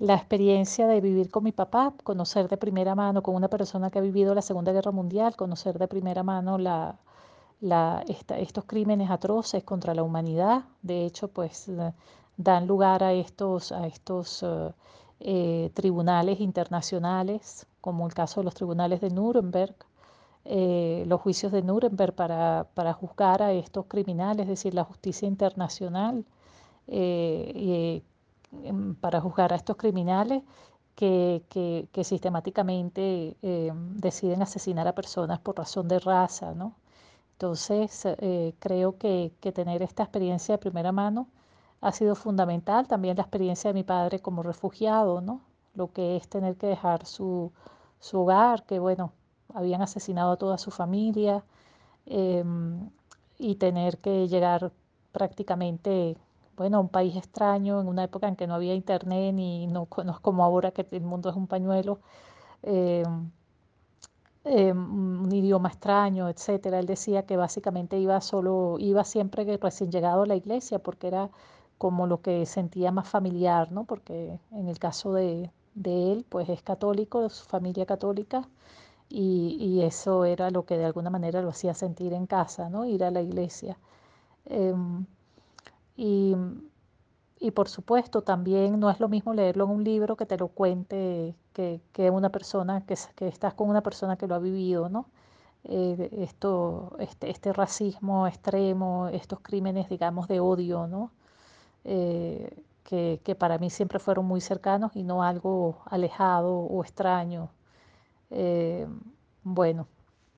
la experiencia de vivir con mi papá, conocer de primera mano con una persona que ha vivido la Segunda Guerra Mundial, conocer de primera mano estos crímenes atroces contra la humanidad. De hecho, pues eh, dan lugar a estos, a estos eh, eh, tribunales internacionales, como el caso de los tribunales de Nuremberg, los juicios de Nuremberg para, para, juzgar a estos criminales, es decir, la justicia internacional em, para juzgar a estos criminales que, que, sistemáticamente deciden asesinar a personas por razón de raza, ¿no? Entonces, eh, creo que, tener esta experiencia de primera mano ha sido fundamental. También la experiencia de mi padre como refugiado, ¿no? Lo que es tener que dejar su, hogar, que bueno, habían asesinado a toda su familia em, y tener que llegar prácticamente, bueno, un país extraño en una época en que no había internet ni no, no es como ahora que el mundo es un pañuelo. Em, eh, un idioma extraño, etcétera. Él decía que básicamente iba solo, iba siempre recién llegado a la iglesia porque era como lo que sentía más familiar, ¿no? Porque en el caso de, él, pues es católico, de su familia católica, y, eso era lo que de alguna manera lo hacía sentir en casa, ¿no? Ir a la iglesia. Em, y y por supuesto, también no es lo mismo leerlo en un libro que te lo cuente que, que una persona, que, que, estás con una persona que lo ha vivido, ¿no? Eh, esto, este, este, racismo extremo, estos crímenes, digamos, de odio, ¿no? Eh, que, que, para mí siempre fueron muy cercanos y no algo alejado o extraño. Eh, bueno,